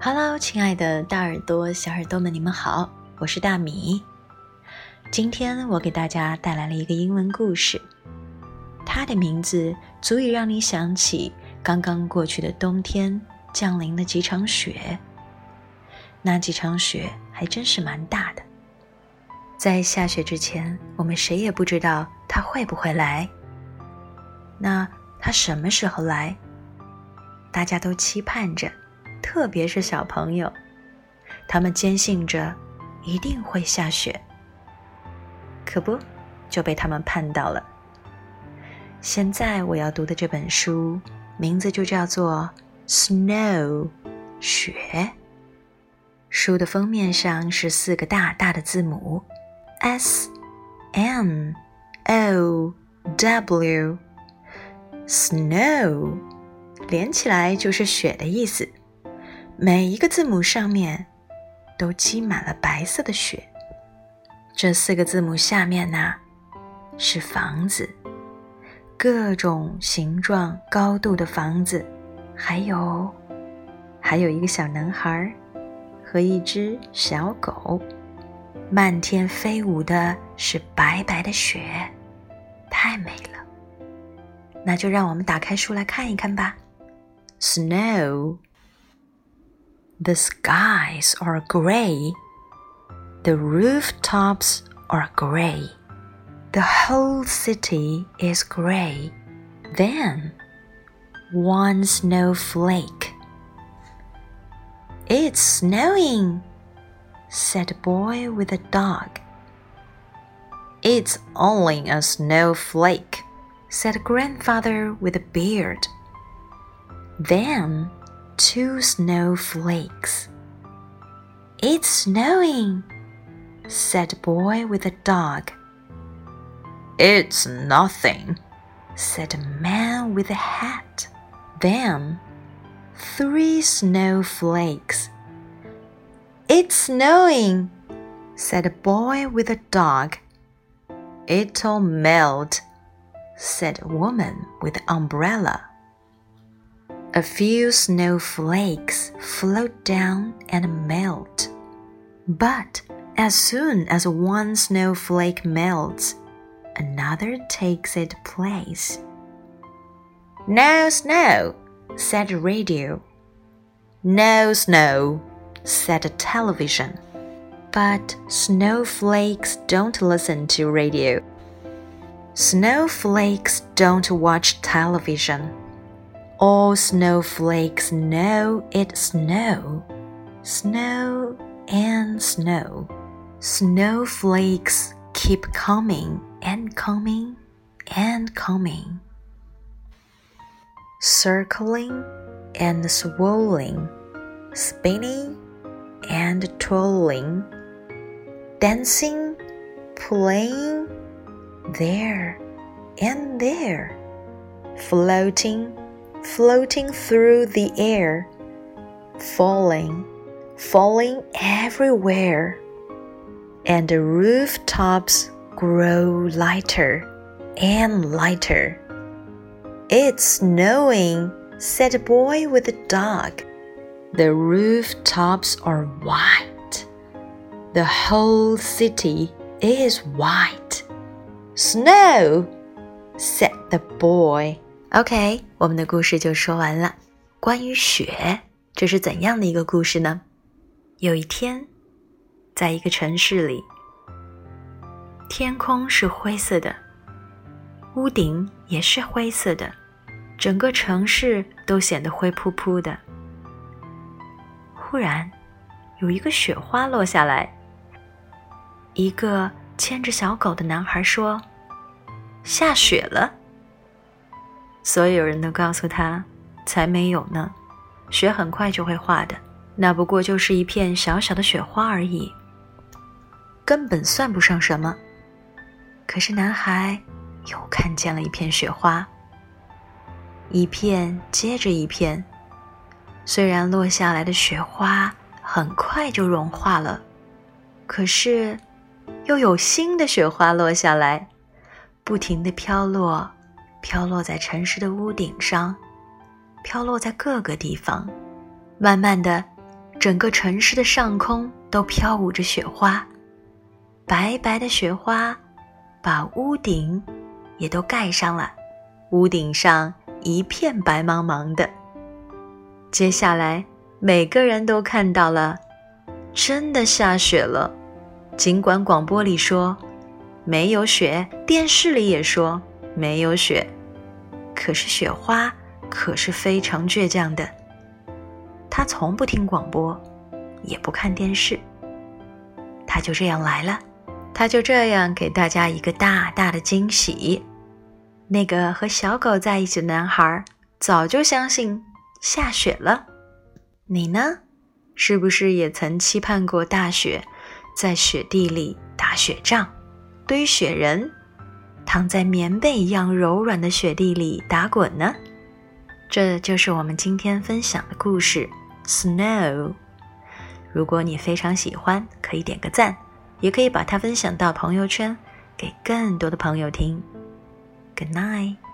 Hello，亲爱的大耳朵、小耳朵们，你们好，我是大米。今天我给大家带来了一个英文故事，它的名字足以让你想起刚刚过去的冬天降临了几场雪。那几场雪还真是蛮大的。在下雪之前，我们谁也不知道它会不会来。那它什么时候来？大家都期盼着。特别是小朋友，他们坚信着一定会下雪，可不就被他们盼到了。现在我要读的这本书名字就叫做《Snow》，雪。书的封面上是四个大大的字母 S N O W，Snow，连起来就是雪的意思。每一个字母上面都积满了白色的雪。这四个字母下面呢，是房子，各种形状、高度的房子，还有，还有一个小男孩和一只小狗。漫天飞舞的是白白的雪，太美了。那就让我们打开书来看一看吧。Snow。The skies are gray. The rooftops are gray. The whole city is gray. Then, one snowflake. It's snowing, said a boy with a dog. It's only a snowflake, said a grandfather with a beard. Then two snowflakes. It's snowing, said boy with a dog. It's nothing, said the man with a hat. Then, three snowflakes. It's snowing, said the boy with a dog. It'll melt, said a woman with the umbrella. A few snowflakes float down and melt. But as soon as one snowflake melts, another takes its place. No snow, said radio. No snow, said television. But snowflakes don't listen to radio. Snowflakes don't watch television. All snowflakes know it's snow. Snow and snow. Snowflakes keep coming and coming and coming. Circling and swirling, spinning and twirling, dancing, playing, there and there, floating floating through the air, falling, falling everywhere. And the rooftops grow lighter and lighter. It's snowing, said the boy with the dog. The rooftops are white. The whole city is white. Snow, said the boy. OK，我们的故事就说完了。关于雪，这是怎样的一个故事呢？有一天，在一个城市里，天空是灰色的，屋顶也是灰色的，整个城市都显得灰扑扑的。忽然，有一个雪花落下来。一个牵着小狗的男孩说：“下雪了。”所有人都告诉他：“才没有呢，雪很快就会化的，那不过就是一片小小的雪花而已，根本算不上什么。”可是男孩又看见了一片雪花，一片接着一片。虽然落下来的雪花很快就融化了，可是又有新的雪花落下来，不停的飘落。飘落在城市的屋顶上，飘落在各个地方。慢慢的，整个城市的上空都飘舞着雪花，白白的雪花把屋顶也都盖上了，屋顶上一片白茫茫的。接下来，每个人都看到了，真的下雪了。尽管广播里说没有雪，电视里也说没有雪，可是雪花可是非常倔强的。他从不听广播，也不看电视。他就这样来了，他就这样给大家一个大大的惊喜。那个和小狗在一起的男孩早就相信下雪了。你呢？是不是也曾期盼过大雪？在雪地里打雪仗，堆雪人，躺在棉被一样柔软的雪地里打滚呢。这就是我们今天分享的故事《Snow》。如果你非常喜欢，可以点个赞，也可以把它分享到朋友圈，给更多的朋友听。Good night。